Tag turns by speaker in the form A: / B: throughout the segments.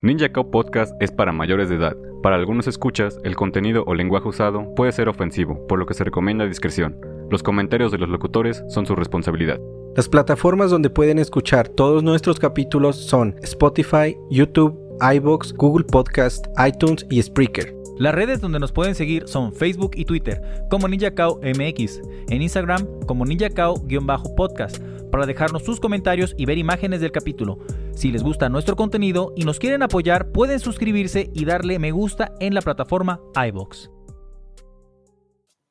A: Ninja Cow Podcast es para mayores de edad. Para algunos escuchas, el contenido o lenguaje usado puede ser ofensivo, por lo que se recomienda discreción. Los comentarios de los locutores son su responsabilidad.
B: Las plataformas donde pueden escuchar todos nuestros capítulos son Spotify, YouTube, iBox, Google Podcast, iTunes y Spreaker.
C: Las redes donde nos pueden seguir son Facebook y Twitter como NinjaCao MX, en Instagram como NinjaCao-podcast, para dejarnos sus comentarios y ver imágenes del capítulo. Si les gusta nuestro contenido y nos quieren apoyar, pueden suscribirse y darle me gusta en la plataforma iBox.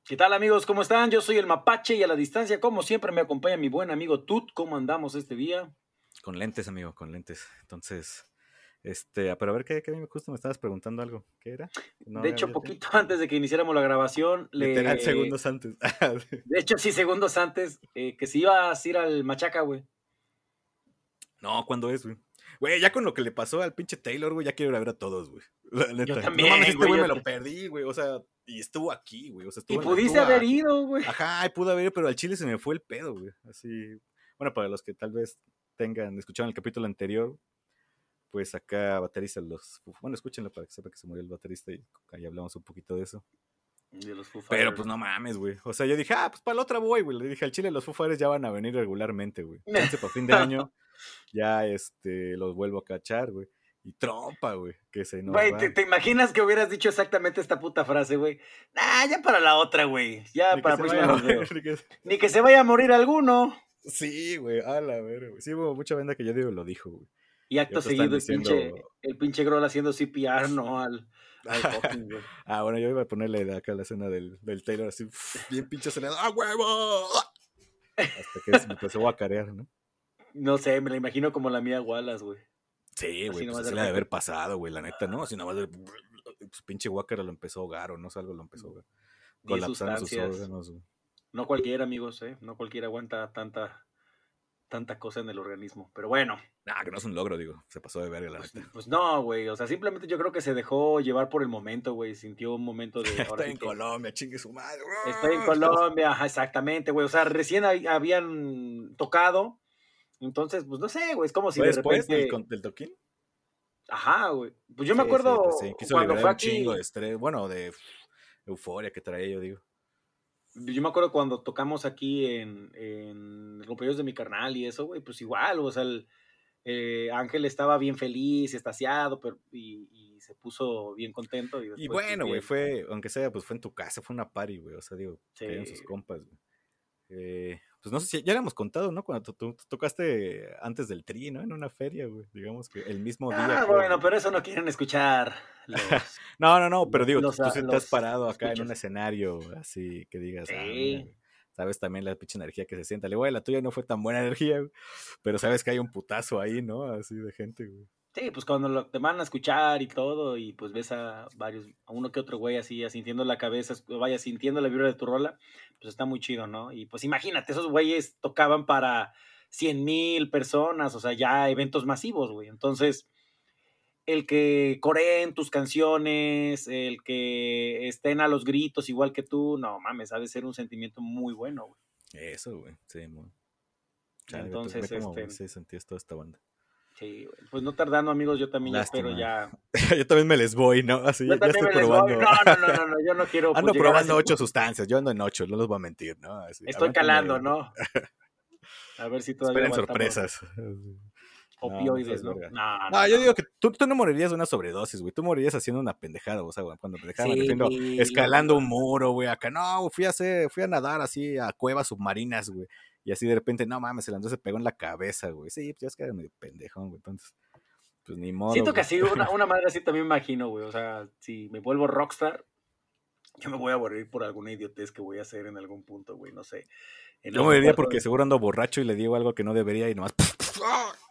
D: ¿Qué tal amigos? ¿Cómo están? Yo soy el Mapache y a la distancia, como siempre, me acompaña mi buen amigo Tut. ¿Cómo andamos este día?
E: Con lentes, amigo, con lentes. Entonces, este, pero a ver, ¿qué, qué justo me estabas preguntando algo? ¿Qué era?
D: de hecho, poquito antes de que iniciáramos la grabación,
E: le... segundos antes.
D: De hecho, sí, segundos antes, eh, que si ibas a ir al Machaca, güey.
E: No, ¿cuándo es, güey? Güey, ya con lo que le pasó al pinche Taylor, güey, ya quiero ir a ver a todos, güey.
D: Yo también,
E: no mames, este güey me lo perdí, güey. O sea, y estuvo aquí, güey. O sea, estuvo
D: y pudiste haber ido, güey.
E: Ajá, y pude haber ido, pero al Chile se me fue el pedo, güey. Así. Bueno, para los que tal vez tengan, escucharon el capítulo anterior, pues acá baterista los bueno escúchenlo para que sepa que se murió el baterista y ahí hablamos un poquito de eso
D: de los
E: pero pues no mames güey o sea yo dije ah pues para la otra voy güey le dije al Chile los Foo ya van a venir regularmente güey entonces para fin de año ya este los vuelvo a cachar güey y trompa, güey, que se nos
D: Güey, ¿te, imaginas que hubieras dicho exactamente esta puta frase, güey? Nah, ya para la otra, güey. Ya para la próxima Ni que se vaya a morir alguno.
E: Sí, güey, a la ver, güey. Sí, hubo mucha banda que yo digo lo dijo, güey.
D: Y acto seguido el, pinche, el pinche Groll haciendo CPR, ¿no? Al,
E: ah, bueno, yo iba a ponerle acá la escena del, del Taylor así, bien pinche acelerado, ¡ah, huevo! Hasta que se me empezó a carear, ¿no?
D: No sé, me la imagino como la mía Wallace, güey.
E: Sí, güey, pues así le de haber pasado, güey, la neta, ¿no? Así nada más de... Pues, pinche Walker lo empezó a ahogar o no sé, algo lo empezó a ahogar.
D: Colapsando sus órganos, güey. No cualquiera, amigos, ¿eh? No cualquiera aguanta tanta tanta cosa en el organismo. Pero bueno.
E: Nah, que no es un logro, digo. Se pasó de verga la
D: pues, pues, no, güey. O sea, simplemente yo creo que se dejó llevar por el momento, güey. Sintió un momento de.
E: Estoy en Colombia, chingue su madre.
D: Estoy en Colombia, exactamente, güey. O sea, recién habían tocado. Entonces, pues no sé, güey. Es como si de
E: después repente. Del, del toquín?
D: Ajá, güey. Pues yo me acuerdo.
E: Pues sí, Quiso cuando fue un chingo de estrés. Bueno, de euforia que traía, yo digo.
D: Yo me acuerdo cuando tocamos aquí en, en de mi carnal y eso, güey, pues igual, o sea, el, eh, Ángel estaba bien feliz, estaciado, pero, y, se puso bien contento.
E: Y, y bueno, güey, fue, aunque sea, pues fue en tu casa, fue una party, güey, o sea, digo, sí. sus compas, güey. Eh, pues no sé si ya le hemos contado, ¿no? Cuando tú, tocaste antes del tri, ¿no? En una feria, güey. Digamos que el mismo día.
D: Ah, bueno, pero eso no quieren escuchar.
E: no, no, no, pero digo, tú, tú estás parado acá en un escenario así que digas, ah, sí. Sabes también la pinche energía que se siente. Le güey, la tuya no fue tan buena energía, pero sabes que hay un putazo ahí, ¿no? Así de gente, güey.
D: Sí, pues cuando te van a escuchar y todo, y pues ves a varios, a uno que otro güey así, sintiendo la cabeza, vaya sintiendo la vibra de tu rola, pues está muy chido, ¿no? Y pues imagínate, esos güeyes tocaban para cien mil personas, o sea, ya eventos masivos, güey. Entonces, el que coreen tus canciones, el que estén a los gritos igual que tú, no mames, ha de ser un sentimiento muy bueno, güey.
E: Eso, güey, sí, muy.
D: Entonces, este...
E: Sí, sentí toda esta banda.
D: Sí, pues no tardando, amigos, yo también espero ya.
E: yo también me les voy, ¿no? Así, ya estoy probando.
D: No, no, no, no, yo no quiero.
E: Pues, ando probando ocho sustancias, yo ando en ocho, no los voy a mentir, ¿no?
D: estoy calando, ¿no? A ver si todavía.
E: Esperen sorpresas.
D: Opioides, ¿no?
E: No, no, yo digo que tú, tú, no morirías de una sobredosis, güey. Tú morirías haciendo una pendejada, o sea, güey, cuando me dejaban sí, escalando un muro, güey, acá. No, fui a hacer, fui a nadar así a cuevas submarinas, güey. Y así de repente, no mames, el Andrés se pegó en la cabeza, güey. Sí, pues ya es que era medio pendejón, güey. Entonces, pues ni modo.
D: Siento que así, una, una madre así también me imagino, güey. O sea, si me vuelvo rockstar, yo me voy a morir por alguna idiotez que voy a hacer en algún punto, güey. No sé.
E: yo me diría porque seguro ando borracho y le digo algo que no debería y nomás.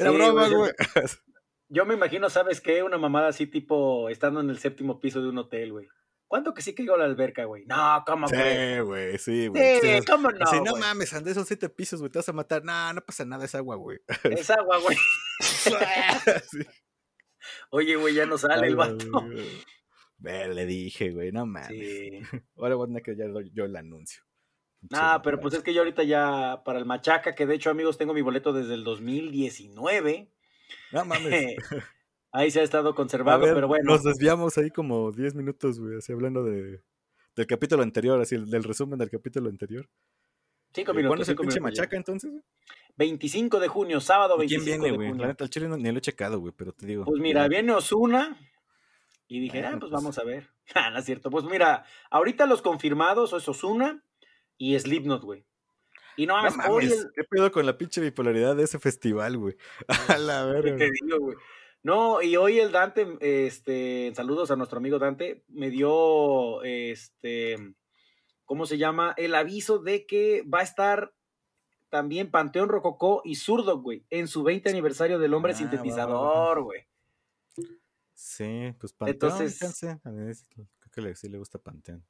E: Era broma, güey.
D: Yo me imagino, ¿sabes qué? Una mamada así, tipo, estando en el séptimo piso de un hotel, güey. ¿Cuánto que sí caigo a la alberca, güey? No, ¿cómo,
E: güey? Sí, güey, sí, güey.
D: Sí, ¿cómo no?
E: Si no mames, Andrés, son siete pisos, güey, te vas a matar. No, no pasa nada, es agua, güey.
D: Es agua, güey. Oye, güey, ya no sale el vato.
E: Ver, le dije, güey, no mames. Sí. Ahora voy a tener que ya yo el anuncio.
D: Ah, pero pues es que yo ahorita ya para el Machaca, que de hecho, amigos, tengo mi boleto desde el 2019.
E: No mames.
D: Ahí se ha estado conservado, pero bueno.
E: Nos desviamos ahí como 10 minutos, güey, así hablando de, del capítulo anterior, así del resumen del capítulo anterior.
D: Cinco minutos.
E: ¿Cuándo es el pinche machaca entonces?
D: 25 de junio, sábado 25
E: ¿Quién viene, güey? La neta, el chile no, ni lo he checado, güey, pero te digo.
D: Pues mira, viene Osuna y dije, ah, pues
E: pues.
D: vamos a ver. Ah, no es cierto. Pues mira, ahorita los confirmados es Osuna y Slipknot, güey. Y no
E: No
D: mames, hoy
E: mames,
D: el-
E: ¿qué pedo con la pinche bipolaridad de ese festival, güey? A la
D: ¿Qué
E: verga.
D: te
E: güey.
D: digo, güey? No, y hoy el Dante, este, saludos a nuestro amigo Dante, me dio, este, ¿cómo se llama? El aviso de que va a estar también Panteón Rococó y Zurdo, güey, en su 20 aniversario del hombre
E: Ah,
D: sintetizador, güey.
E: Sí, pues Panteón,
D: Entonces-
E: creo que sí le gusta Panteón.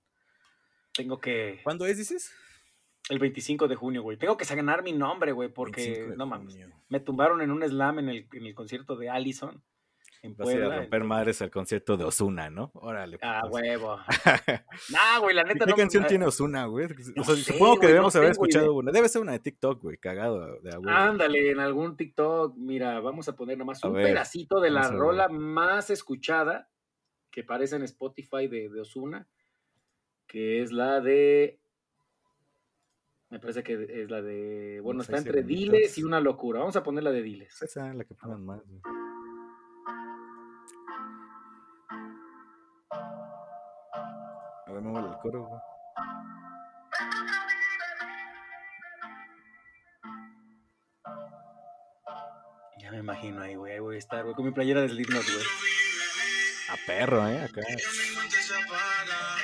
D: Tengo que,
E: ¿Cuándo es, dices?
D: el 25 de junio, güey, tengo que ganar mi nombre, güey,
E: 25
D: porque, no mames, me tumbaron en un slam en el, en el concierto de Allison, en
E: Vas
D: Puebla.
E: a romper madres al concierto de Osuna, ¿no? Órale.
D: Ah,
E: pues.
D: huevo. Nah, güey, la neta
E: ¿Qué
D: no.
E: canción tiene Osuna, güey?
D: no
E: O sea,
D: sé,
E: supongo que debemos
D: no
E: haber escuchado
D: idea.
E: una. Debe ser una de TikTok, güey, cagado de a huevo.
D: Ándale, en algún TikTok, mira, vamos a poner nomás
E: A
D: un
E: ver,
D: pedacito de la rola más escuchada que aparece en Spotify de, de Osuna, que es la de. Me parece que es la de. Bueno, está entre. Diles y una locura. Vamos a poner la de Diles.
E: Esa es la que ponen más, güey. A ver, muévale el coro, güey.
D: Ya me imagino ahí, güey. Ahí voy a estar, güey, con mi playera de Slipknot, güey.
E: A perro, ¿eh? Acá.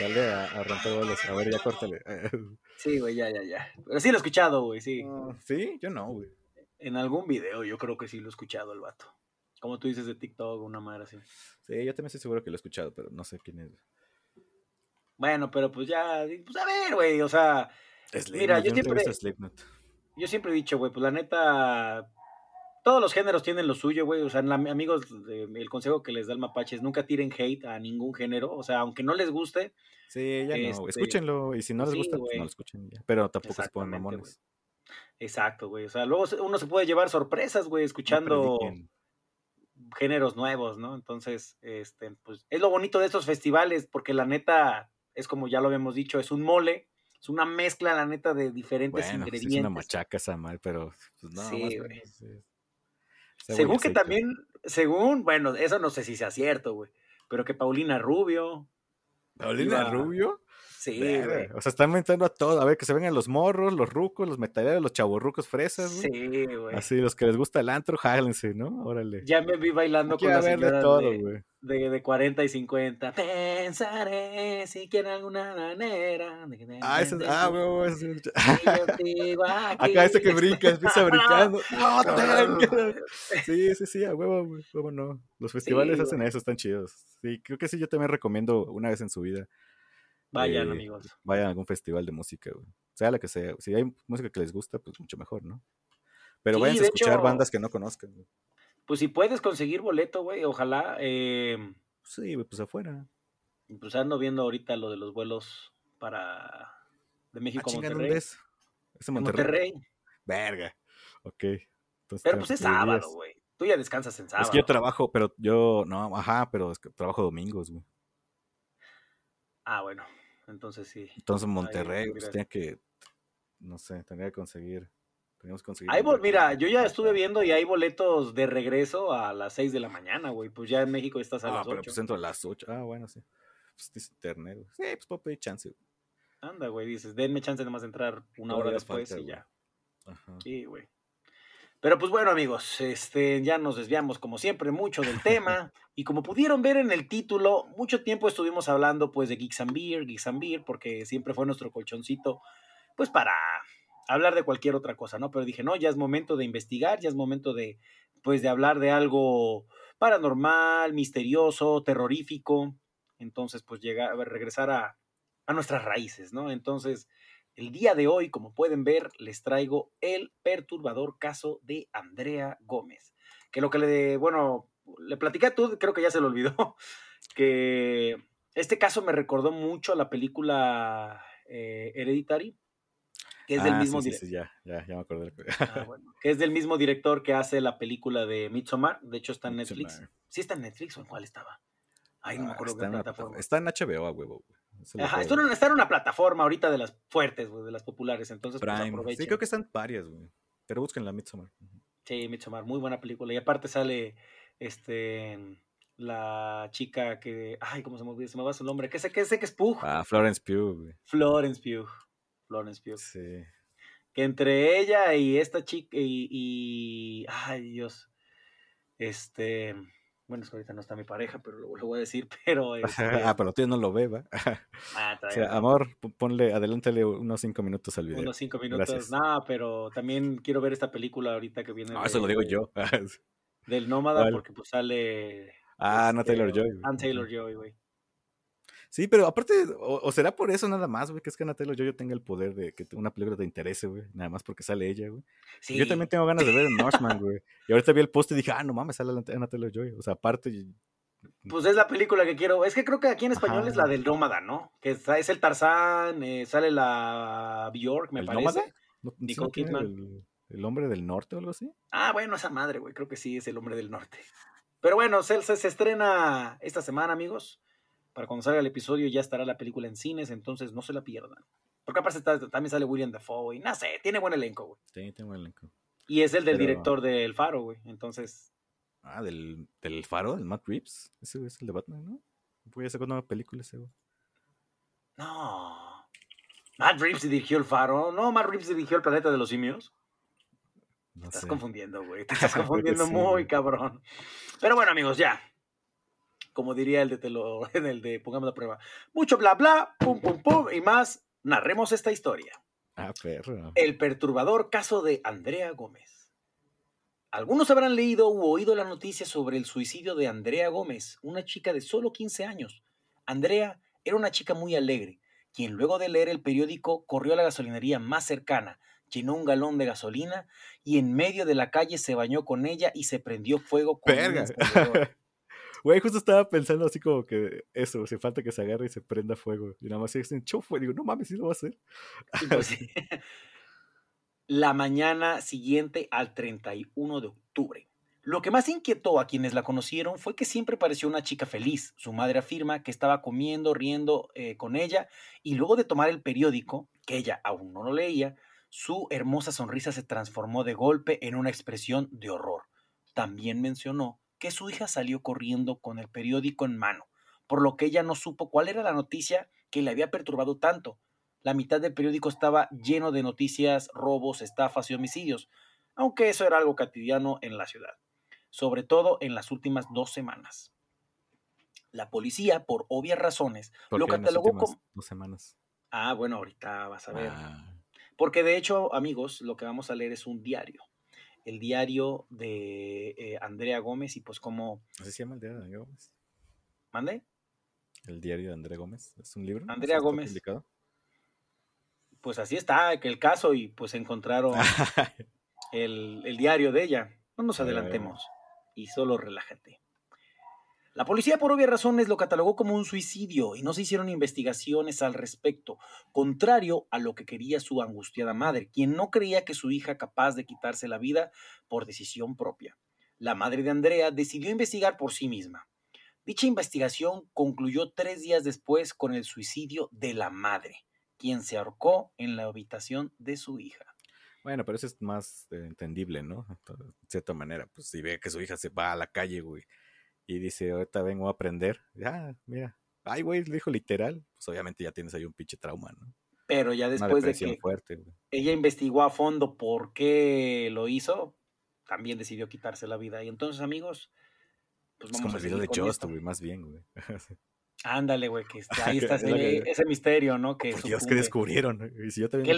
E: Dale a, a romper bolas. A ver, ya córtale.
D: Sí, güey, ya, ya, ya. Pero sí lo he escuchado, güey, sí.
E: ¿Sí? Yo no, güey.
D: En algún video yo creo que sí lo he escuchado el vato. Como tú dices de TikTok, una madre así.
E: Sí, yo también estoy seguro que lo he escuchado, pero no sé quién es.
D: Bueno, pero pues ya, pues a ver, güey, o sea, Mira, yo
E: he
D: siempre- yo siempre he dicho, güey, pues la neta, todos los géneros tienen lo suyo, güey, o sea, la- amigos, el consejo que les da el mapache es nunca tiren hate a ningún género, o sea, aunque no les guste,
E: Sí, ya no.
D: Este,
E: Escúchenlo. Y si no les
D: sí,
E: gusta, pues no lo escuchen ya. Pero tampoco se pongan mamones.
D: exacto, güey, o sea, luego uno se puede llevar sorpresas, güey, escuchando géneros nuevos, ¿no? Entonces, este, pues es lo bonito de estos festivales, porque la neta, es como ya lo habíamos dicho, es un mole, es una mezcla, la neta, de diferentes
E: Bueno, sí
D: ingredientes.
E: es una machaca esa mal, pero pues no,
D: Sí,
E: más
D: Según que también, según, bueno, eso no sé si sea cierto, güey, pero que Paulina Rubio,
E: ¿Paulina
D: iba-
E: Rubio?
D: Sí, güey.
E: O sea, están inventando a todo. A ver, que se vengan los morros, los rucos, los metaleros, los chavorrucos fresas, güey.
D: Sí, güey.
E: Así, los que les gusta el antro, jálense, ¿no? Órale.
D: Ya me vi bailando con las
E: ver de todo,
D: de, de, de 40 y 50. Pensaré si quiere alguna manera.
E: Ah, ese es. Ah, güey, ese
D: aquí.
E: Acá este que brinca, empieza brincando. ¡No! Sí, sí, sí, a huevo, güey. ¿Cómo no? Los festivales
D: Sí,
E: hacen eso, están chidos. Sí, creo que sí, yo también recomiendo una vez en su vida.
D: Vayan,
E: eh,
D: amigos.
E: Vayan a algún festival de música, güey. Sea la que sea. Si hay música que les gusta, pues mucho mejor, ¿no? Pero
D: Sí,
E: vayan a escuchar
D: hecho-
E: bandas que no conozcan. güey.
D: Pues si puedes conseguir boleto, güey, ojalá. Eh,
E: Sí, pues afuera.
D: pues ando viendo ahorita lo de los vuelos para de
E: Ah,
D: México a
E: chinga,
D: Monterrey.
E: ¿dónde es? ¿Es en Monterrey?
D: Monterrey.
E: Verga. Ok. Entonces,
D: Pero pues es sábado, güey. Tú ya descansas en sábado.
E: Es que yo trabajo, pero yo, no, ajá, pero es que trabajo domingos, güey.
D: Ah, bueno. Entonces sí.
E: Entonces en
D: Ahí,
E: Monterrey, pues tenía que, no sé, tendría que conseguir, teníamos que conseguir. Boleto.
D: mira, yo ya estuve viendo y hay boletos de regreso a las 6 de la mañana, güey. Pues ya en México estás a
E: Ah,
D: las
E: pero
D: 8.
E: pues entro a las 8. Ah, bueno, sí. Pues dice internet, güey. Sí, pues puedo pedir chance, güey.
D: Anda, güey, dices, denme chance de más de entrar una hora después
E: falta,
D: y
E: güey.
D: ya.
E: Ajá.
D: Sí, güey. Pero pues bueno, amigos, este, ya nos desviamos como siempre mucho del tema. y como pudieron ver en el título, mucho tiempo estuvimos hablando pues de Geeks and Beer, Geeks and Beer, porque siempre fue nuestro colchoncito, pues para hablar de cualquier otra cosa, ¿no? Pero dije, no, ya es momento de investigar, ya es momento de, pues de hablar de algo paranormal, misterioso, terrorífico. Entonces, pues llegar, regresar a, a nuestras raíces, ¿no? Entonces, el día de hoy, como pueden ver, les traigo el perturbador caso de Andrea Gómez. Que lo que le, bueno, le platicé a tú, creo que ya se lo olvidó, que este caso me recordó mucho a la película eh, Hereditary. que es del
E: Ah,
D: mismo
E: sí,
D: director.
E: sí, ya, ya, ya me acordé.
D: Ah, bueno, que es del mismo director que hace la película de Midsommar. De hecho, está en Netflix. ¿Sí está en Netflix o en cuál estaba? Ay, no me
E: Ah,
D: acuerdo
E: está,
D: qué
E: en
D: plataforma.
E: está en HBO a huevo, güey.
D: Ajá, en,
E: ver.
D: una, plataforma ahorita de las fuertes, güey, de las populares. Entonces, pues aprovechen.
E: Sí, creo que están varias, güey. Pero busquen la Midsommar.
D: Sí, Midsommar, muy buena película. Y aparte sale este la chica que. Ay, ¿cómo se me olvida? Se me va su nombre. ¿Qué sé que sé que es Pug?
E: Ah, Florence Pugh, güey.
D: Florence Pugh. Florence Pugh.
E: Sí.
D: Que entre ella y esta chica y, y- Ay, Dios. Este. Bueno, es que ahorita no está mi pareja, pero lo, lo voy a decir, pero. este,
E: ah, pero tío no lo ve, ¿va?
D: ah,
E: O sea, amor, ponle, adelántale unos cinco minutos al video.
D: Unos cinco minutos. No, pero también quiero ver esta película ahorita que viene.
E: No,
D: de-
E: eso lo digo yo.
D: Del Nómada, porque pues sale.
E: ah, no
D: este,
E: Taylor Joy.
D: Ann Taylor Joy, güey.
E: Sí, pero aparte, o, o será por eso nada más, güey, que es que Ana Taylor Joy tenga el poder de que una película te interese, güey. Nada más porque sale ella, güey.
D: Sí.
E: Yo también tengo ganas de ver Northman, güey. Y ahorita vi el post y dije, ah, no mames, sale Ana Taylor Joy. O sea, aparte,
D: Pues es la película que quiero. Es que creo que aquí en español
E: Ajá.
D: es la del Nómada, ¿no? Que es el Tarzán, eh, sale la Bjork, me
E: ¿El
D: parece.
E: nómada? ¿no, sí
D: Nicole
E: tiene
D: Kidman.
E: el, el hombre del norte o algo así?
D: Ah, bueno, esa madre, güey. Creo que sí es el hombre del norte. Pero bueno, se, se- se estrena esta semana, amigos. Para cuando salga el episodio ya estará la película en cines, entonces no se la pierdan. Porque aparte está- también sale William Dafoe y no sé, tiene buen elenco, güey.
E: Sí, tengo el elenco.
D: Y es el del
E: Pero-
D: director del Faro, güey. Entonces,
E: Ah, del, del faro, del Matt Reeves. Ese es el de Batman, ¿no? Voy a sacar una película ese, güey.
D: no. Matt Reeves dirigió el Faro. No, Matt Reeves dirigió el Planeta de los Simios.
E: No
D: estás
E: sé.
D: confundiendo, güey. Te estás confundiendo
E: sí,
D: muy
E: güey.
D: cabrón. Pero bueno, amigos, ya. Como diría el de Telo, en el de Pongamos la prueba. Mucho bla bla, pum pum pum y más. Narremos esta historia.
E: Ah, perro.
D: El perturbador caso de Andrea Gómez. Algunos habrán leído u oído la noticia sobre el suicidio de Andrea Gómez, una chica de solo 15 años. Andrea era una chica muy alegre, quien luego de leer el periódico corrió a la gasolinería más cercana, llenó un galón de gasolina y en medio de la calle se bañó con ella y se prendió fuego con un
E: Verga.
D: encendedor.
E: Güey, justo estaba pensando así como que eso, si falta que se agarre y se prenda fuego. Y nada más se enchufa. Y digo, no mames, sí lo va a hacer.
D: Pues. La mañana siguiente al 31 de octubre. Lo que más inquietó a quienes la conocieron fue que siempre pareció una chica feliz. Su madre afirma que estaba comiendo, riendo eh, con ella y luego de tomar el periódico, que ella aún no lo leía, su hermosa sonrisa se transformó de golpe en una expresión de horror. También mencionó que su hija salió corriendo con el periódico en mano, por lo que ella no supo cuál era la noticia que le había perturbado tanto. La mitad del periódico estaba lleno de noticias, robos, estafas y homicidios, aunque eso era algo cotidiano en la ciudad, sobre todo en las últimas dos semanas. La policía, por obvias razones,
E: ¿Por
D: lo catalogó como...
E: Dos semanas.
D: Ah, bueno, ahorita vas a ver.
E: Ah,
D: Porque de hecho, amigos, lo que vamos a leer es un diario. El diario de eh, Andrea Gómez y pues como...
E: ¿Así se llama el diario de Andrea Gómez?
D: ¿Mande?
E: El diario de Andrea Gómez. ¿Es un libro?
D: Andrea
E: ¿Así está
D: Gómez.
E: publicado?
D: Pues así está, que el caso y pues encontraron el, el diario de ella. No nos adelantemos y solo relájate. La policía por obvias razones lo catalogó como un suicidio y no se hicieron investigaciones al respecto, contrario a lo que quería su angustiada madre, quien no creía que su hija capaz de quitarse la vida por decisión propia. La madre de Andrea decidió investigar por sí misma. Dicha investigación concluyó tres días después con el suicidio de la madre, quien se ahorcó en la habitación de su hija.
E: Bueno, pero eso es más eh, entendible, ¿no? De cierta manera, pues si ve que su hija se va a la calle, güey, y dice, ahorita vengo a aprender, ya, mira, ay, güey, lo dijo literal, pues obviamente ya tienes ahí un pinche trauma, ¿no?
D: Pero ya después de que
E: fuerte,
D: ella investigó a fondo por qué lo hizo, también decidió quitarse la vida. Y entonces, amigos, pues
E: Es
D: vamos
E: como
D: a
E: el video de Just, güey, más bien, güey.
D: Ándale, güey, que está- ahí está
E: Es
D: ese, misterio, ¿no? Que
E: Por Dios, que descubrieron. Y si yo
D: ¿Qué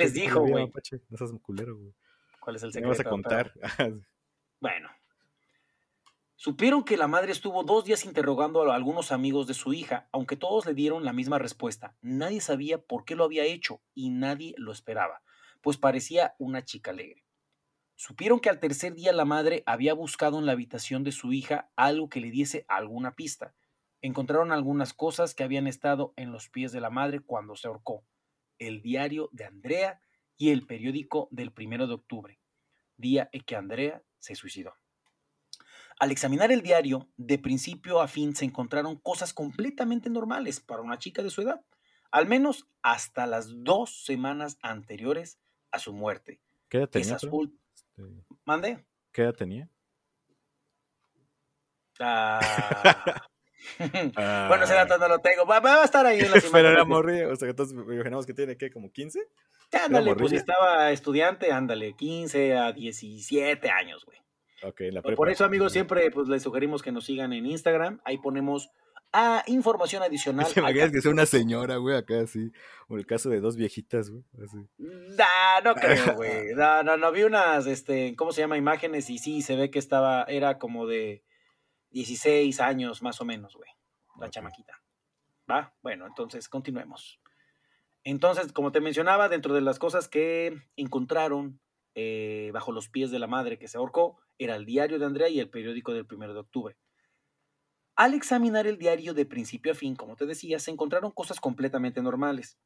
D: Supieron que la madre estuvo dos días interrogando a algunos amigos de su hija, aunque todos le dieron la misma respuesta. Nadie sabía por qué lo había hecho y nadie lo esperaba, pues parecía una chica alegre. Supieron que al tercer día la madre había buscado en la habitación de su hija algo que le diese alguna pista. Encontraron algunas cosas que habían estado en los pies de la madre cuando se ahorcó. El diario de Andrea y el periódico del primero de octubre, día en que Andrea se suicidó. Al examinar el diario, de principio a fin se encontraron cosas completamente normales para una chica de su edad, al menos hasta las dos semanas anteriores a su muerte.
E: ¿Qué edad tenía?
D: Este ¿Mande?
E: ¿Qué edad tenía?
D: Ah. bueno, ese dato no lo tengo. Va, a estar ahí en la
E: Pero era morrillo, o sea, entonces imaginamos que tiene, ¿qué? ¿Como 15?
D: Ándale, pues estaba estudiante, ándale, 15 a 17 años, güey.
E: Ok, la
D: prepa. Por eso, amigos, siempre pues les sugerimos que nos sigan en Instagram. Ahí ponemos a información adicional.
E: ¿Te imaginas que sea una señora, güey, acá así? O el caso de dos viejitas, güey. Así.
D: Nah, no creo, güey. No, no, no, vi unas, este, ¿cómo se llama? Imágenes y sí, se ve que estaba, era como de 16 años más o menos, güey. La chamaquita. ¿Va? Bueno, entonces continuemos. Entonces, como te mencionaba, dentro de las cosas que encontraron eh, bajo los pies de la madre que se ahorcó, era el diario de Andrea y el periódico del primero de octubre. Al examinar el diario de principio a fin, como te decía, se encontraron cosas completamente normales.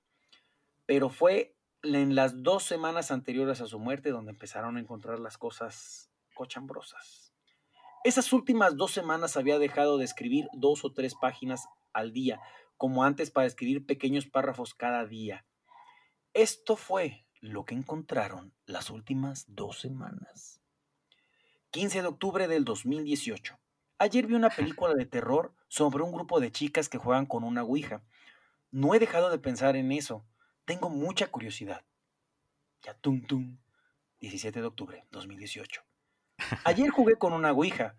D: Pero fue en las dos semanas anteriores a su muerte donde empezaron a encontrar las cosas cochambrosas. Esas últimas dos semanas había dejado de escribir dos o tres páginas al día, como antes para escribir pequeños párrafos cada día. Esto fue lo que encontraron las últimas dos semanas. 15 de octubre del 2018. Ayer vi una película de terror sobre un grupo de chicas que juegan con una ouija. No he dejado de pensar en eso. Tengo mucha curiosidad. Ya tum tum. 17 de octubre 2018. Ayer jugué con una ouija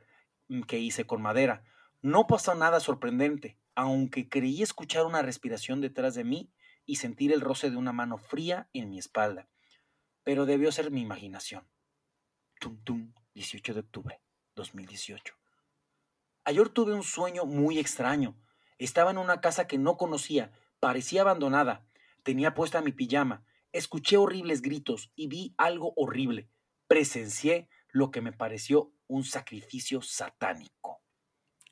D: mm, que hice con madera. No pasó nada sorprendente, aunque creí escuchar una respiración detrás de mí y sentir el roce de una mano fría en mi espalda. Pero debió ser mi imaginación. Tum tum, 18 de octubre 2018. Ayer tuve un sueño muy extraño. Estaba en una casa que no conocía, parecía abandonada. Tenía puesta mi pijama. Escuché horribles gritos y vi algo horrible. Presencié lo que me pareció un sacrificio satánico.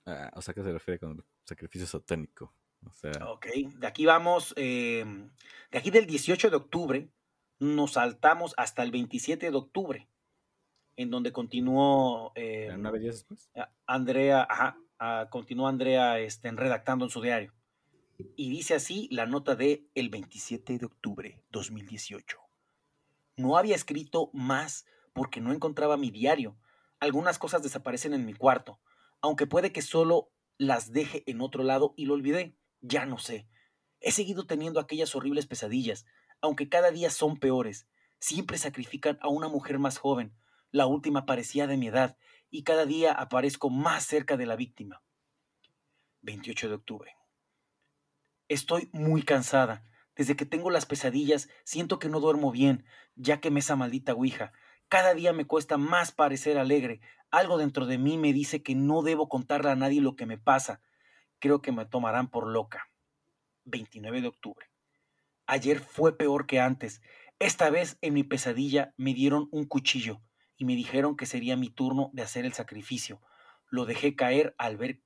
E: Ah, o sea, ¿qué se refiere con sacrificio satánico? O sea...
D: Ok, de aquí vamos, eh, de aquí del 18 de octubre nos saltamos hasta el 27 de octubre en donde continuó
E: eh, después?
D: Andrea, ajá, continuó Andrea este, redactando en su diario. Y dice así la nota de el 27 de octubre 2018. No había escrito más porque no encontraba mi diario. Algunas cosas desaparecen en mi cuarto, aunque puede que solo las deje en otro lado y lo olvidé. Ya no sé. He seguido teniendo aquellas horribles pesadillas, aunque cada día son peores. Siempre sacrifican a una mujer más joven, la última parecía de mi edad y cada día aparezco más cerca de la víctima. 28 de octubre. Estoy muy cansada. Desde que tengo las pesadillas, siento que no duermo bien, ya que me esa maldita Ouija. Cada día me cuesta más parecer alegre. Algo dentro de mí me dice que no debo contarle a nadie lo que me pasa. Creo que me tomarán por loca. 29 de octubre. Ayer fue peor que antes. Esta vez en mi pesadilla me dieron un cuchillo y me dijeron que sería mi turno de hacer el sacrificio. Lo dejé caer al ver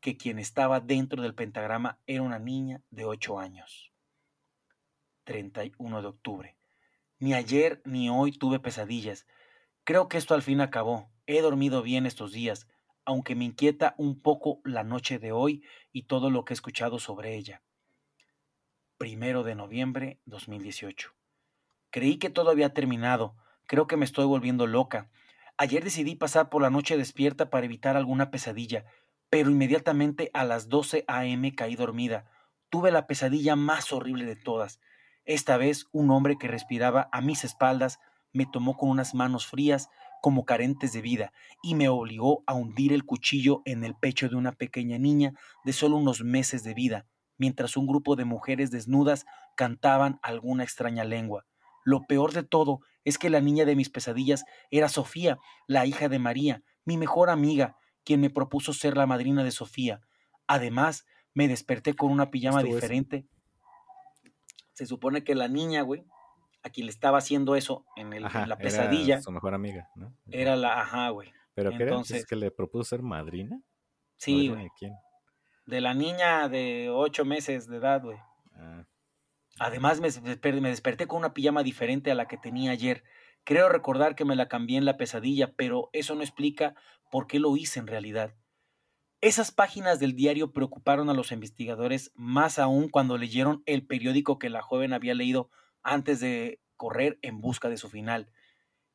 D: que quien estaba dentro del pentagrama era una niña de ocho años. 31 de octubre. Ni ayer ni hoy tuve pesadillas. Creo que esto al fin acabó. He dormido bien estos días, aunque me inquieta un poco la noche de hoy y todo lo que he escuchado sobre ella. Primero de noviembre 2018. Creí que todo había terminado, Creo que me estoy volviendo loca. Ayer decidí pasar por la noche despierta para evitar alguna pesadilla, pero inmediatamente a las 12 a.m. caí dormida. Tuve la pesadilla más horrible de todas. Esta vez un hombre que respiraba a mis espaldas me tomó con unas manos frías como carentes de vida y me obligó a hundir el cuchillo en el pecho de una pequeña niña de solo unos meses de vida, mientras un grupo de mujeres desnudas cantaban alguna extraña lengua. Lo peor de todo es que la niña de mis pesadillas era Sofía, la hija de María, mi mejor amiga, quien me propuso ser la madrina de Sofía. Además, me desperté con una pijama diferente. Se supone que la niña, güey, a quien le estaba haciendo eso en, el, la pesadilla.
E: Era su mejor amiga, ¿no?
D: Era la, ajá, güey.
E: ¿Pero qué Entonces, ¿Es que le propuso ser madrina?
D: Sí, güey. ¿De quién? De la niña de ocho meses de edad, güey. Ah. Además, me, me desperté con una pijama diferente a la que tenía ayer. Creo recordar que me la cambié en la pesadilla, pero eso no explica por qué lo hice en realidad. Esas páginas del diario preocuparon a los investigadores más aún cuando leyeron el periódico que la joven había leído antes de correr en busca de su final.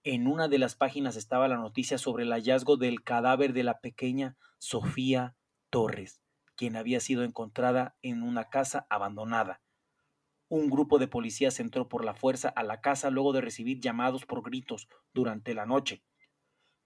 D: En una de las páginas estaba la noticia sobre el hallazgo del cadáver de la pequeña Sofía Torres, quien había sido encontrada en una casa abandonada. Un grupo de policías entró por la fuerza a la casa luego de recibir llamados por gritos durante la noche.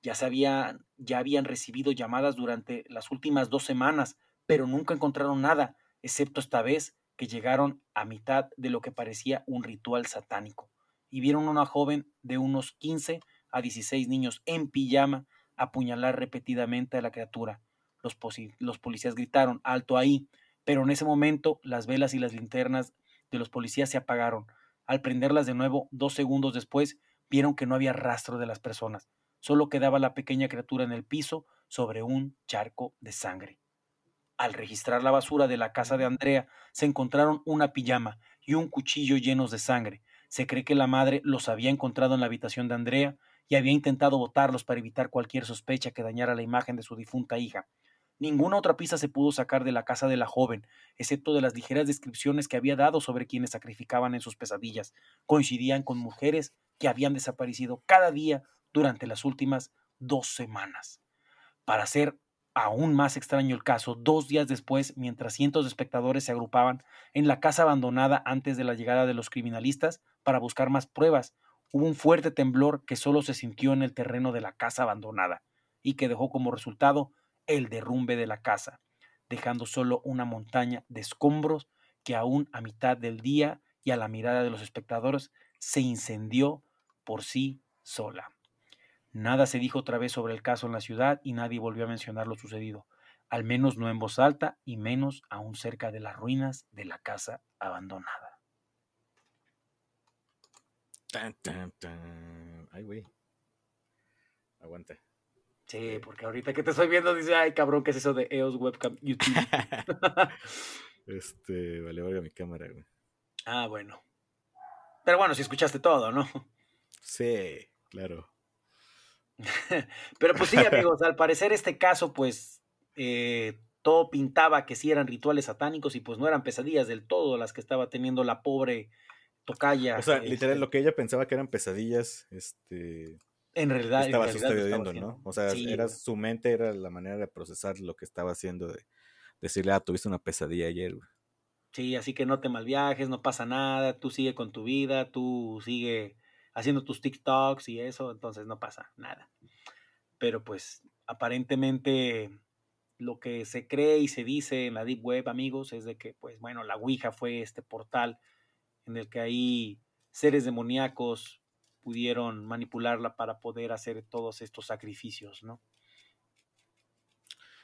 D: Ya, sabían, ya habían recibido llamadas durante las últimas dos semanas, pero nunca encontraron nada, excepto esta vez que llegaron a mitad de lo que parecía un ritual satánico y vieron a una joven de unos 15 a 16 niños en pijama apuñalar repetidamente a la criatura. Los, los policías gritaron, alto ahí, pero en ese momento las velas y las linternas de los policías se apagaron. Al prenderlas de nuevo, dos segundos después, vieron que no había rastro de las personas. Solo quedaba la pequeña criatura en el piso sobre un charco de sangre. Al registrar la basura de la casa de Andrea, se encontraron una pijama y un cuchillo llenos de sangre. Se cree que la madre los había encontrado en la habitación de Andrea y había intentado botarlos para evitar cualquier sospecha que dañara la imagen de su difunta hija. Ninguna otra pista se pudo sacar de la casa de la joven, excepto de las ligeras descripciones que había dado sobre quienes sacrificaban en sus pesadillas. Coincidían con mujeres que habían desaparecido cada día durante las últimas dos semanas. Para hacer aún más extraño el caso, dos días después, mientras cientos de espectadores se agrupaban en la casa abandonada antes de la llegada de los criminalistas para buscar más pruebas, hubo un fuerte temblor que solo se sintió en el terreno de la casa abandonada y que dejó como resultado el derrumbe de la casa, dejando solo una montaña de escombros que aún a mitad del día y a la mirada de los espectadores se incendió por sí sola. Nada se dijo otra vez sobre el caso en la ciudad y nadie volvió a mencionar lo sucedido, al menos no en voz alta y menos aún cerca de las ruinas de la casa abandonada.
E: Ay, güey. Aguanta.
D: Sí, porque ahorita que te estoy viendo dice, ay cabrón, ¿qué es eso de EOS Webcam YouTube?
E: este, vale, valga mi cámara, güey.
D: Ah, bueno. Pero bueno, si escuchaste todo, ¿no?
E: Sí, claro.
D: Pero pues sí, amigos, al parecer este caso, pues eh, todo pintaba que sí eran rituales satánicos y pues no eran pesadillas del todo las que estaba teniendo la pobre tocaya.
E: O sea, literal, este lo que ella pensaba que eran pesadillas, este...
D: En realidad
E: estaba sucediendo, ¿no? O sea, era su mente, era la manera de procesar lo que estaba haciendo, de decirle, ah, tuviste una pesadilla ayer, güey.
D: Sí, así que no te malviajes, no pasa nada, tú sigue con tu vida, tú sigue haciendo tus TikToks y eso, entonces no pasa nada. Pero pues aparentemente lo que se cree y se dice en la Deep Web, amigos, es de que, pues bueno, la Ouija fue este portal en el que ahí seres demoníacos pudieron manipularla para poder hacer todos estos sacrificios, ¿no?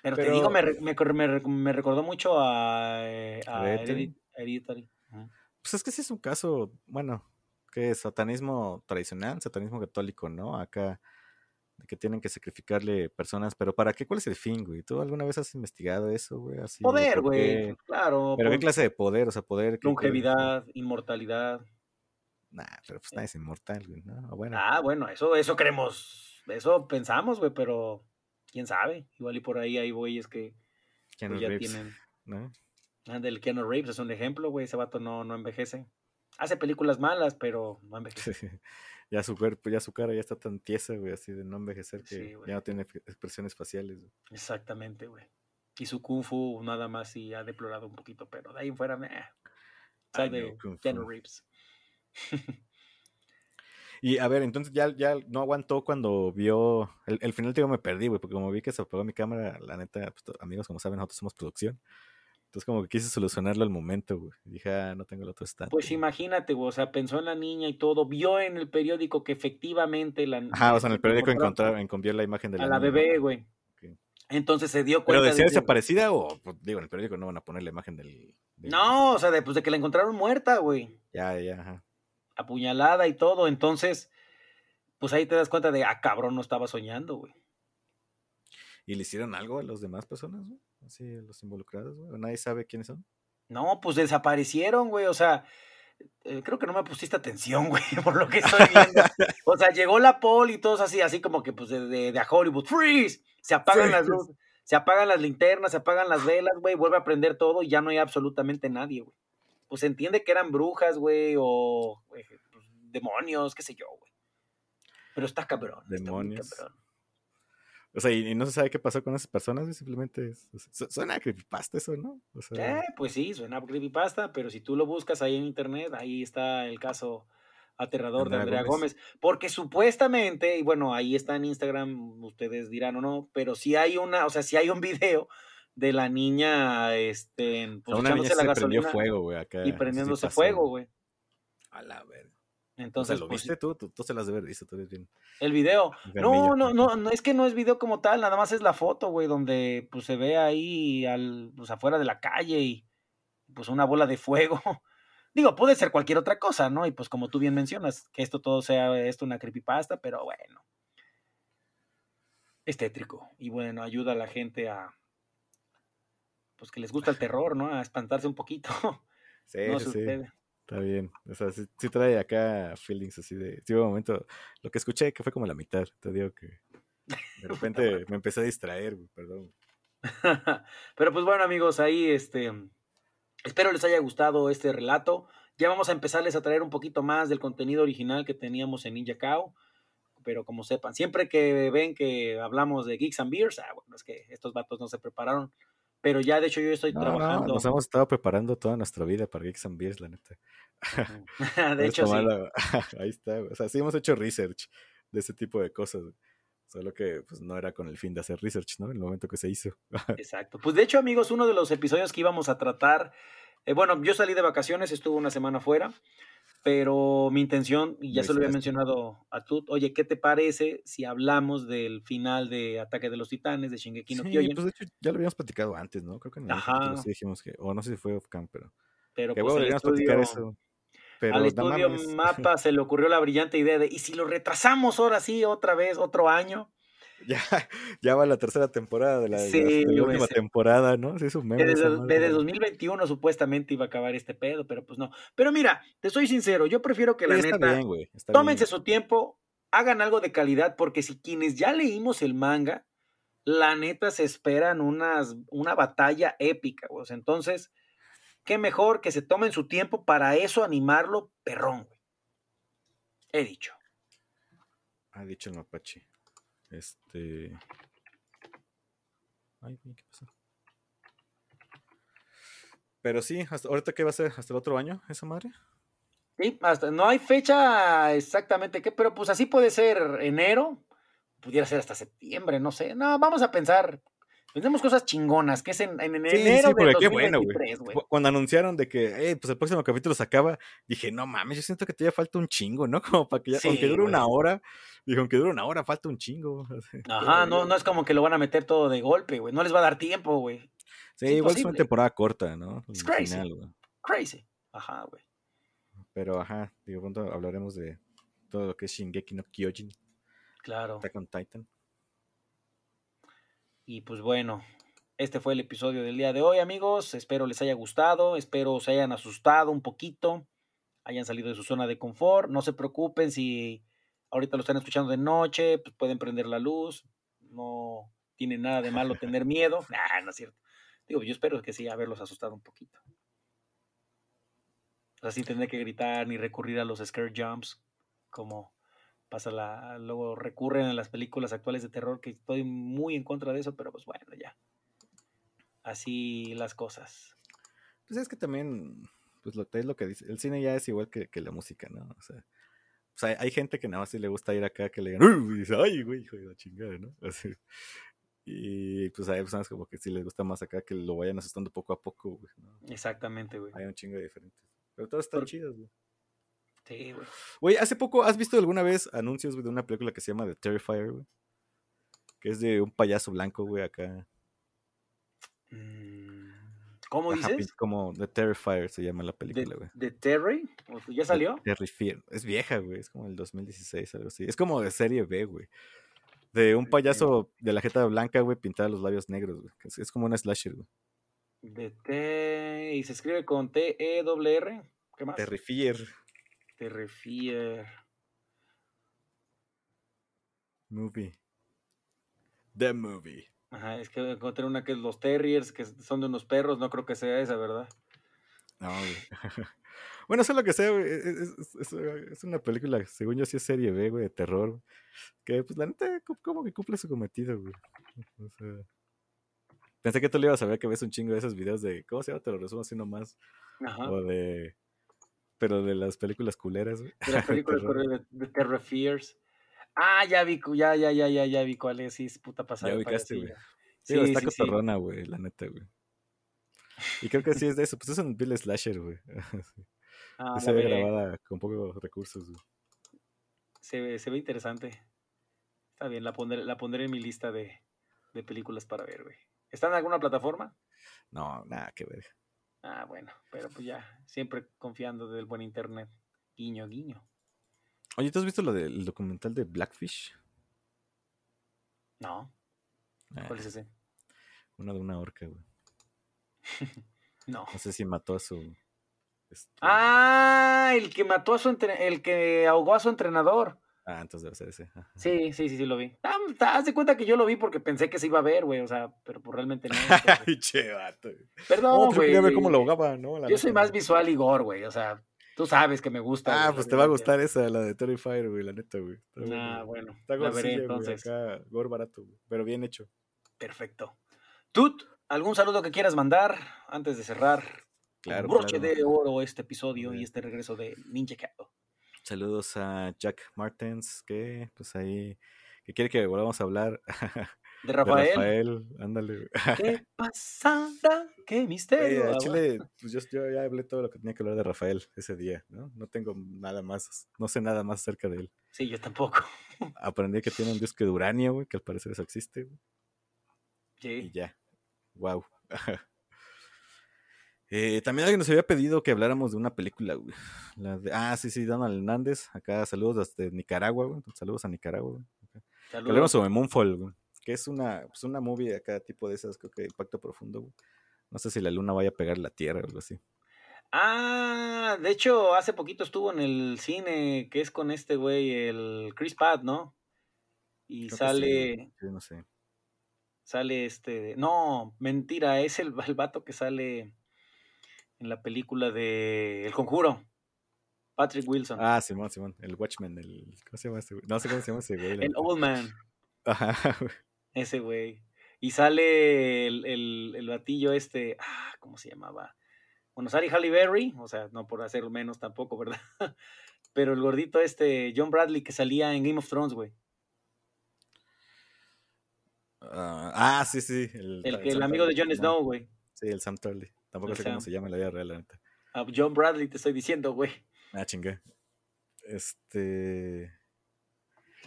D: Pero, te digo, me, me, recordó mucho a, eh, Hereditary.
E: Pues es que sí es un caso, bueno, que satanismo tradicional, satanismo católico, ¿no? Acá que tienen que sacrificarle personas, pero ¿para qué? ¿Cuál es el fin, güey? ¿Tú alguna vez has investigado eso, güey?
D: poder, güey, claro.
E: ¿Pero qué clase de poder? O sea, poder...
D: Longevidad, inmortalidad.
E: Nah, pero pues nadie es inmortal, güey, ¿no? Bueno.
D: Ah, bueno, eso, eso creemos, eso pensamos, güey, pero quién sabe. Igual y por ahí hay güeyes que pues, ya tienen... ¿no? Del Keanu Reeves es un ejemplo, güey, ese vato no, no envejece hace películas malas, pero no envejece.
E: ya su cuerpo, ya su cara ya está tan tiesa, güey, así de no envejecer que ya no tiene expresiones faciales.
D: Exactamente, güey. Y su kung fu nada más sí ha deplorado un poquito, pero de ahí en fuera, me Sal de Keanu Reeves.
E: Y a ver, entonces ya, ya no aguantó cuando vio. El, final, digo, me perdí, güey, porque como vi que se apagó mi cámara, la neta, pues, amigos, como saben, nosotros somos producción. Entonces como que quise solucionarlo al momento, güey. Dije, ah, no tengo el otro estante.
D: Pues imagínate, güey, o sea, pensó en la niña y todo, vio en el periódico que efectivamente la
E: Ajá, o sea, en el periódico encontró, encontró la imagen de la
D: A la bebé, güey. Entonces se dio cuenta.
E: ¿Pero decía desaparecida o, pues, digo, en el periódico no van a poner la imagen del...
D: No, o sea, de, pues, de que la encontraron muerta, güey.
E: Ya, ya, ajá.
D: Apuñalada y todo, entonces, pues ahí te das cuenta de, ah, cabrón, no estaba soñando, güey.
E: ¿Y le hicieron algo a las demás personas, güey? Así, los involucrados, güey. ¿Nadie sabe quiénes son?
D: No, pues desaparecieron, güey. O sea, eh, creo que no me pusiste atención, güey, por lo que estoy viendo. o sea, llegó la poli y todos así, así como que pues de, de, a Hollywood, freeze, se apagan las luces, se apagan las linternas, se apagan las velas, güey, vuelve a prender todo y ya no hay absolutamente nadie, güey. Pues se entiende que eran brujas, güey, o pues, demonios, qué sé yo, güey. Pero está cabrón.
E: Demonios. O sea, y, no se sabe qué pasó con esas personas, simplemente suena a creepypasta eso, ¿no?
D: eh, pues sí, suena a creepypasta, pero si tú lo buscas ahí en internet, ahí está el caso aterrador de Andrea Gómez. Porque supuestamente, y bueno, ahí está en Instagram, ustedes dirán o no, pero si hay una, o sea, si hay un video de la niña, este,
E: pues, una niña la gasolina fuego, güey, acá,
D: y prendiéndose fuego, güey.
E: A la verga. Entonces, ¿lo pues viste tú? tú? se las debes visto, tú eres bien.
D: El video. No, no, no, no, es que no es video como tal, nada más es la foto, güey, donde pues se ve ahí al, pues afuera de la calle y pues una bola de fuego. Digo, puede ser cualquier otra cosa, ¿no? Y pues como tú bien mencionas, que esto todo sea esto una creepypasta, pero bueno. Es tétrico. Y bueno, ayuda a la gente a. Pues que les gusta el terror, ¿no? A espantarse un poquito.
E: Sí, sí. Está bien. O sea, sí, trae acá feelings así de. Sí, un momento. Lo que escuché que fue como la mitad. Te digo que. De repente me empecé a distraer, perdón.
D: Pero pues bueno, amigos, ahí este. Espero les haya gustado este relato. Ya vamos a empezarles a traer un poquito más del contenido original que teníamos en Ninja Cow. Pero como sepan, siempre que ven que hablamos de Geeks and Beers, ah, bueno, es que estos vatos no se prepararon pero ya de hecho yo estoy trabajando.
E: nos hemos estado preparando toda nuestra vida para Geeks and Beers, la neta.
D: de hecho, sí.
E: Ahí está, o sea, sí hemos hecho research de ese tipo de cosas. Solo que pues, no era con el fin de hacer research, ¿no? En el momento que se hizo.
D: Exacto. Pues de hecho, amigos, uno de los episodios que íbamos a tratar, eh, bueno, yo salí de vacaciones, estuve una semana fuera, pero mi intención, y ya se lo había mencionado a tú, oye, ¿qué te parece si hablamos del final de Ataque de los Titanes, de Shingeki no
E: sí, pues de hecho ya lo habíamos platicado antes, ¿no? Creo que en el sí dijimos que, o no sé si fue off-cam, pero...
D: Pero pues, el estudio, eso. Pero al estudio Mapa se le ocurrió la brillante idea de, ¿y si lo retrasamos ahora sí, otra vez, otro año?
E: Ya, ya va la tercera temporada de la, última temporada, ¿no? Sí, es un meme.
D: Desde, 2021 supuestamente iba a acabar este pedo, pero pues no. Pero mira, te soy sincero, yo prefiero que la neta, tómense su tiempo, hagan algo de calidad, porque si quienes ya leímos el manga, la neta se esperan unas, una batalla épica, güey. entonces, qué mejor que se tomen su tiempo para eso animarlo, perrón, güey. He dicho.
E: Ha dicho el mapache. Este. Ay, ¿qué pasó? Pero sí, hasta ahorita qué va a ser, hasta el otro año, esa madre.
D: Sí, hasta no hay fecha exactamente qué, pero pues así puede ser enero, pudiera ser hasta septiembre, no sé. No, vamos a pensar tenemos cosas chingonas, que es en, en enero sí, de qué bueno, güey.
E: Cuando anunciaron de que, pues el próximo capítulo se acaba, dije, no mames, yo siento que todavía falta un chingo, ¿no? Como para que ya, aunque dure una hora, dije, aunque dure una hora, falta un chingo.
D: Ajá, no, no es como que lo van a meter todo de golpe, güey. No les va a dar tiempo, güey.
E: Sí, igual es una temporada corta, ¿no?
D: Es crazy. crazy. Ajá, güey.
E: Pero ajá, digo, pronto hablaremos de todo lo que es Shingeki no Kyojin.
D: Claro.
E: Attack on Titan.
D: Y pues bueno, este fue el episodio del día de hoy, amigos. Espero les haya gustado, espero se hayan asustado un poquito, hayan salido de su zona de confort. No se preocupen si ahorita lo están escuchando de noche, pues pueden prender la luz. No tiene nada de malo tener miedo. Nah, no es cierto. Digo, yo espero que sí haberlos asustado un poquito. O sea, sin tener que gritar ni recurrir a los scare jumps como pasa la, luego recurren a las películas actuales de terror, que estoy muy en contra de eso, pero pues bueno, ya. Así las cosas.
E: Pues es que también, pues lo, es lo que dice, el cine ya es igual que, la música, ¿no? O sea, hay gente que nada más sí le gusta ir acá que le digan, uy, y dice, ay, güey, hijo de la chingada, ¿no? Así. Y pues hay personas como que sí les gusta más acá que lo vayan asustando poco a poco, güey.
D: Exactamente, güey.
E: Hay un chingo de diferentes. Pero todos están chidos, güey.
D: Sí, güey.
E: Güey, hace poco, ¿has visto alguna vez anuncios de una película que se llama The Terrifier, güey? Que es de un payaso blanco, güey, acá.
D: Mm, ¿Cómo dices?
E: Como The Terrifier se llama la película, güey.
D: ¿The Terry? ¿Ya salió?
E: Terrifier. Es vieja, güey. Es como el 2016, algo así. Es como de serie B, güey. De un payaso de la jeta blanca, güey, pintada los labios negros, güey. Es, como una slasher, güey.
D: De T... ¿Y se escribe con T-E-W-R? ¿Qué más?
E: Terrifier.
D: Terrifier.
E: Movie. The Movie.
D: Ajá, es que encontré una que es los Terriers, que son de unos perros, no creo que sea esa, ¿verdad?
E: No, güey. bueno, eso es lo que sé, güey. Es, una película, según yo, sí es serie B, güey, de terror. Que, pues, la neta, como que cumple su cometido, güey. O sea, pensé que tú le ibas a ver que ves un chingo de esos videos de, ¿cómo se llama? Te lo resumo así nomás. Ajá. O de, pero de las películas culeras, güey.
D: De las películas culeras de, Terror Fears. Ah, ya vi, ya, ya, ya, ya, ya vi cuál es, sí, es puta pasada.
E: Ya ubicaste, güey. Sí, está sí, cotorrona, güey, la neta, güey. Y creo que sí es de eso, pues es un Bill Slasher, güey. Ah, se ve grabada con pocos recursos, güey.
D: Se ve, se ve interesante. Está bien, la pondré, la pondré en mi lista de, de películas para ver, güey. ¿Está en alguna plataforma?
E: No, nada que ver.
D: Ah, bueno, pero pues ya, siempre confiando del buen internet. Guiño, guiño.
E: Oye, ¿tú has visto lo del documental de Blackfish?
D: No. ¿Cuál es ese?
E: Uno de una orca, güey.
D: no.
E: No sé si mató a su.
D: Este ah, el que mató a su el que ahogó a su entrenador.
E: Ah, entonces debe ser ese.
D: Sí, sí, sí, sí, lo vi. Ah, haz de cuenta que yo lo vi porque pensé que se iba a ver, güey. O sea, pero pues realmente no.
E: Ay, che, vato.
D: Perdón,
E: güey. quería ver cómo lo ahogaba, ¿no?
D: yo soy más visual y gore, güey. O sea, tú sabes que me gusta.
E: Ah, pues te va a gustar esa, la de Terrifier, güey, la neta, güey.
D: Ah, bueno. Está la veré entonces.
E: acá, gore barato, güey, pero bien hecho.
D: Perfecto. Tut, ¿algún saludo que quieras mandar antes de cerrar? Claro. broche de oro este episodio y este regreso de Ninja Cat.
E: Saludos a Jack Martens, que pues ahí, que quiere que volvamos a hablar.
D: De Rafael. De
E: Rafael, ándale.
D: ¿Qué pasada? ¿Qué misterio?
E: Oye, Chile, pues yo, yo, ya hablé todo lo que tenía que hablar de Rafael ese día, ¿no? No tengo nada más, no sé nada más acerca de él.
D: Sí, yo tampoco.
E: Aprendí que tiene un disco de uranio, güey, que al parecer eso existe.
D: Sí.
E: Y ya. Wow. Eh, también alguien nos había pedido que habláramos de una película, güey. ah, sí, sí, Donald Hernández. Acá saludos desde Nicaragua, güey. Saludos a Nicaragua, güey. Hablemos sobre Moonfall, güey. Que es una, pues una movie acá, tipo de esas, creo que de impacto profundo, güey. No sé si la luna vaya a pegar la tierra o algo así.
D: Ah, de hecho, hace poquito estuvo en el cine, que es con este güey, el Chris Pratt, ¿no? Y sale.
E: Sí, no sé.
D: Sale este. No, mentira, es el, el vato que sale en la película de El Conjuro. Patrick Wilson.
E: Ah, Simón, Simón. El Watchman. El, ¿Cómo se llama ese güey? No sé cómo se llama ese güey.
D: El Old Man. Ajá, Ese güey. Y sale el, el, el, batillo este. Ah, ¿cómo se llamaba? Bueno, sale Halle Berry. O sea, no por hacer menos tampoco, ¿verdad? Pero el gordito este, John Bradley, que salía en Game of Thrones, güey.
E: ah, ah sí, sí.
D: El, el, el amigo de Jon Snow, güey.
E: Sí, el Sam Turley. Tampoco sé cómo se llama en la vida real, la neta.
D: A John Bradley te estoy diciendo, güey.
E: Ah, chingue. Este.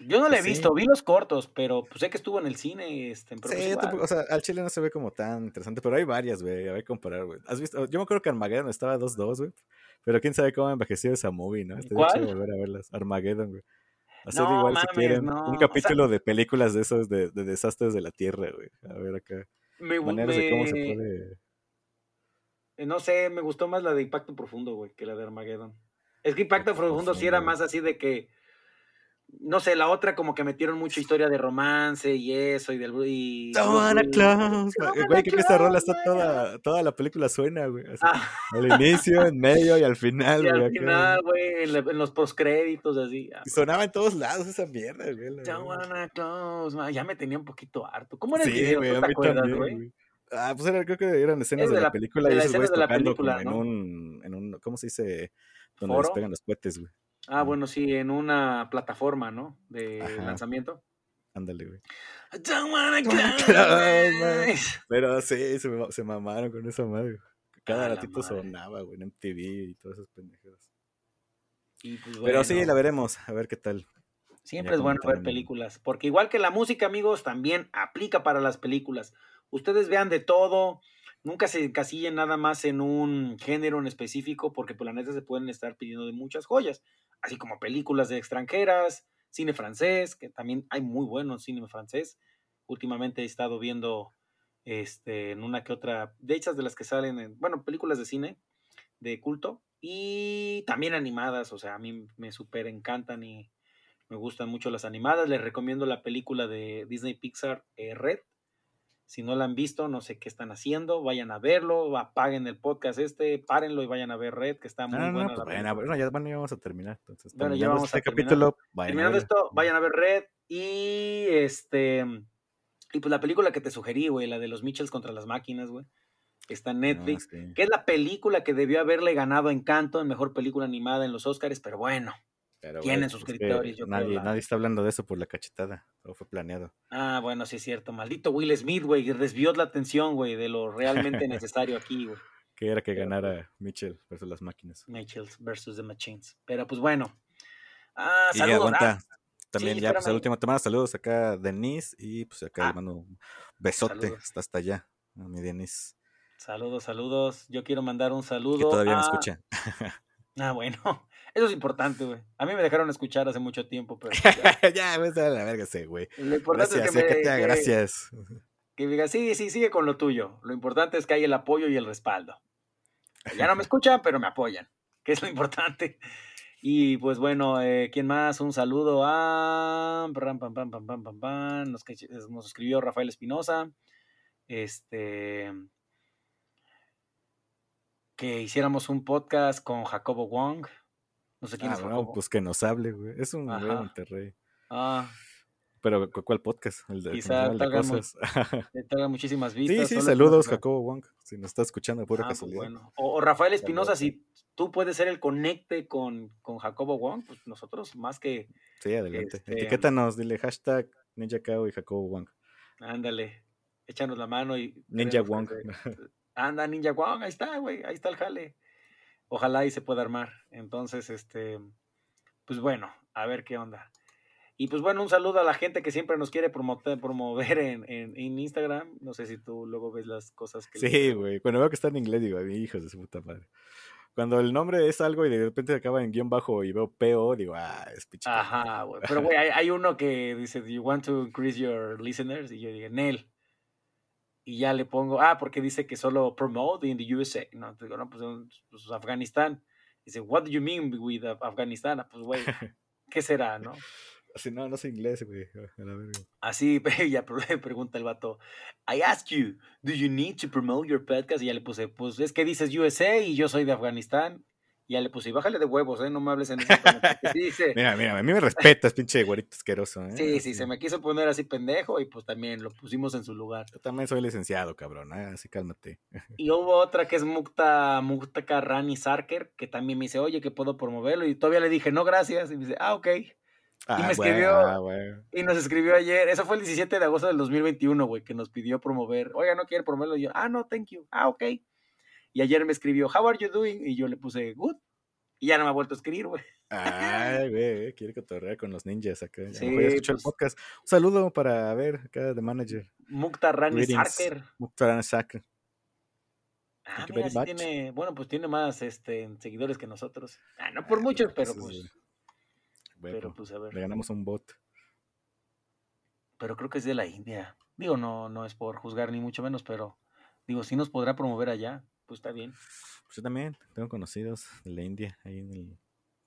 D: Yo no le he pues visto, vi los cortos, pero pues sé que estuvo en el cine. Este,
E: sí, o sea, al chile no se ve como tan interesante, pero hay varias, güey, a ver comparar, güey. ¿Has visto? Yo me acuerdo que Armageddon estaba 2-2, güey, pero quién sabe cómo ha envejecido esa movie, ¿no? Estoy ¿Cuál? volver a verlas. Armageddon, güey. Hacer no, igual si quieren un capítulo de películas de esos de, de, desastres de la Tierra, güey. A ver acá.
D: Me, Maneras de cómo se puede no sé, me gustó más la de Impacto Profundo, güey, que la de Armageddon. Es que Impacto Profundo sí era más así de que. No sé, la otra como que metieron mucha historia de romance y eso y del. Y,
E: Claus. Güey, creo que esta rola está toda, toda la película suena, güey. Ah. Al inicio, en medio y al final,
D: güey. Al final, güey, en, los postcréditos, así.
E: Y sonaba en todos lados esa mierda, güey.
D: Claus, ya me tenía un poquito harto. ¿Cómo era el video? Güey, ¿Te acuerdas, güey?
E: Ah, pues era, creo que eran escenas de, la, película y esos güeyes tocando película, en, un, en un, ¿cómo se dice? Donde ¿Foro? despegan los cohetes, güey.
D: Ah, bueno, sí, en una plataforma, ¿no? De lanzamiento.
E: Ándale, güey. Pero sí, se, se, mamaron con esa madre. Cada ah, ratito sonaba, güey, en MTV y todas esas pendejadas. Pues, bueno, Pero sí, la veremos, a ver qué tal.
D: Siempre es bueno ver películas, porque igual que la música, amigos, también aplica para las películas ustedes vean de todo, nunca se encasillen nada más en un género en específico, porque por la neta se pueden estar pidiendo de muchas joyas, así como películas de extranjeras, cine francés, que también hay muy buenos cine francés. Últimamente he estado viendo este, en una que otra, de hechas de las que salen, en, bueno, películas de cine de culto. Y también animadas, o sea, a mí me súper encantan y me gustan mucho las animadas. Les recomiendo la película de Disney Pixar eh, Red. Si no la han visto, no sé qué están haciendo, vayan a verlo, apaguen el podcast este, párenlo y vayan a ver Red, que está muy
E: No, no,
D: buena.
E: pues
D: la
E: vayan a- ya, bueno, ya vamos a terminar. Entonces,
D: Bueno, ya vamos a
E: este
D: terminar.
E: capítulo. vayan a
D: Terminando
E: verla.
D: esto, vayan a ver Red y este y pues la película que te sugerí, güey, la de los Mitchells contra las máquinas, güey. Está en Netflix,
E: No, sí.
D: que es la película que debió haberle ganado a Encanto en mejor película animada en los Oscars, pero bueno.
E: Pero,
D: tienen
E: güey, pues, es que
D: suscriptores, yo creo,
E: nadie,
D: la-
E: nadie está hablando de eso por la cachetada. Todo fue planeado.
D: Ah, bueno, sí es cierto. Maldito Will Smith, güey, desvió la atención, güey, de lo realmente necesario aquí, güey.
E: Que era que
D: Pero,
E: ganara Mitchell versus las máquinas.
D: Mitchells versus the Machines. Pero pues bueno. Ah,
E: Y
D: saludos.
E: aguanta.
D: Ah,
E: También
D: sí,
E: ya, pues el último te mando saludos acá a Denise y pues acá
D: Ah.
E: le mando un besote
D: Saludos.
E: hasta hasta allá a mi Denise,
D: saludos, saludos. Yo quiero mandar un saludo.
E: que todavía me escucha.
D: Ah, bueno. Eso es importante, güey. A mí me dejaron escuchar hace mucho tiempo, pero ya.
E: ya, ves a la verga ese güey.
D: lo importante
E: Gracias,
D: es que, me,
E: que te haga,
D: que-
E: gracias.
D: que diga, sí, sí, sigue con lo tuyo. Lo importante es que hay el apoyo y el respaldo. Ya no me escuchan, pero me apoyan, que es lo importante. Y pues bueno, eh, ¿quién más? Un saludo a... pam, pam, pam, pam, pam, pam, pam. Nos, nos escribió Rafael Espinosa. Este... Que hiciéramos un podcast con Jacobo Wong. No sé quién
E: Ah,
D: es
E: pues que nos hable, güey. Es un güey de. Monterrey.
D: Ah,
E: Pero, ¿cu- ¿cuál podcast? El de,
D: Quizá
E: habla de cosas.
D: traiga muchísimas
E: sí,
D: vistas.
E: sí,
D: es
E: saludos, Jacobo Wong. Si nos está escuchando, pura
D: Ah, pues
E: casualidad.
D: bueno. O, o Rafael Espinosa, si tú puedes ser el conecte con, con Jacobo Wong, pues nosotros más que,
E: Sí, adelante.
D: Este-
E: Etiquétanos, dile hashtag Ninja Kao y Jacobo Wong.
D: ándale, échanos la mano y...
E: Ninja Wong.
D: Anda, Ninja Wong, ahí está, güey, ahí está el jale. Ojalá y se pueda armar. Entonces, este, pues bueno, a ver qué onda. Y pues bueno, un saludo a la gente que siempre nos quiere promover en, en, en Instagram. No sé si tú luego ves las cosas que...
E: Sí, güey. Cuando veo que está en inglés, digo, "Ay, hijos de su puta madre. Cuando el nombre es algo y de repente acaba en guion bajo y veo PO, digo, ah, es pinche.
D: Ajá, güey. Pero, güey, hay, hay uno que dice, ¿Do you want to increase your listeners? Y yo digo, Nel. Y ya le pongo, ah, porque dice que solo promote in the USA. No, digo, no, pues, pues, Afganistán. Dice, what do you mean with Af- Afganistán? Ah, Pues, güey, ¿qué será, no?
E: Así, no, no sé inglés, güey.
D: Así, ya pre- pregunta el vato, I ask you, do you need to promote your podcast? Y ya le puse, pues es que dices USA y yo soy de Afganistán. Y ya le puse, y bájale de huevos, ¿eh? No me hables en ese tono", porque sí dice,
E: Mira, mira, a mí me respetas, pinche güerito asqueroso, ¿eh?
D: Sí, sí, se me quiso poner así pendejo y pues también lo pusimos en su lugar.
E: Yo también soy licenciado, cabrón, ¿eh? así cálmate.
D: Y hubo otra que es Mukta, Muktaka Rani Sarker, que también me dice, oye, que puedo promoverlo. Y todavía le dije, no, gracias. Y me dice, ah, ok.
E: Ah,
D: me
E: güey,
D: escribió-
E: ah.
D: Y nos escribió ayer, eso fue el 17 de agosto del 2021, güey, que nos pidió promover. Oiga, no quiere promoverlo. Y yo, ah, no, thank you. Ah, ok. Y ayer me escribió, how are you doing? Y yo le puse, good. Y ya no me ha vuelto a escribir, güey.
E: Ay, güey, quiere cotorrear con los ninjas acá.
D: Sí,
E: ya
D: pues-
E: el podcast. Un saludo para, a ver, acá de manager.
D: Mukta Rani. Sarker.
E: Mukhtar Sak.
D: Ah,
E: Thank you
D: mira, sí tiene, bueno, pues tiene más este, seguidores que nosotros. Ah, no por muchos, pero pues,
E: güey,
D: pero
E: pues,
D: a ver.
E: le ganamos un bot.
D: Pero creo que es de la India. Digo, no, no es por juzgar ni mucho menos, pero digo, si nos podrá promover allá, pues está bien.
E: Pues yo también tengo conocidos de la India. Ahí en el,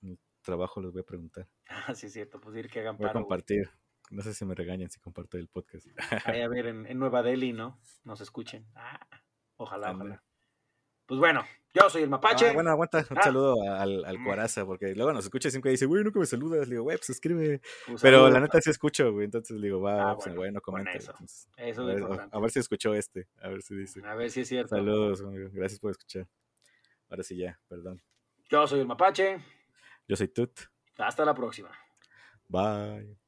E: en el trabajo les voy a preguntar.
D: Ah, sí, es cierto, pues ir que hagan
E: Voy a
D: paro. güey.
E: compartir. No sé si me regañan si comparto el podcast.
D: Ahí a ver, en, en Nueva Delhi, ¿no? Nos escuchen. Ah, ojalá, ojalá. Pues bueno, yo soy el Mapache.
E: Ah, bueno, aguanta. Un
D: Ah.
E: saludo al, al
D: Mm.
E: Cuaraza, porque luego nos escucha y siempre dice, güey, nunca me saludas. Le digo, güey, pues escribe.
D: Pues,
E: Pero
D: saludos,
E: la neta sí escucho, güey. Entonces le digo, va,
D: Ah,
E: pues,
D: bueno,
E: comenta.
D: eso.
E: Entonces,
D: Eso
E: a, ver,
D: importante.
E: a ver si escuchó este. A ver si dice.
D: A ver si es cierto.
E: Saludos, amigo. Gracias por escuchar. Ahora sí ya, perdón.
D: Yo soy el Mapache.
E: Yo soy Tut.
D: Hasta la próxima.
E: Bye.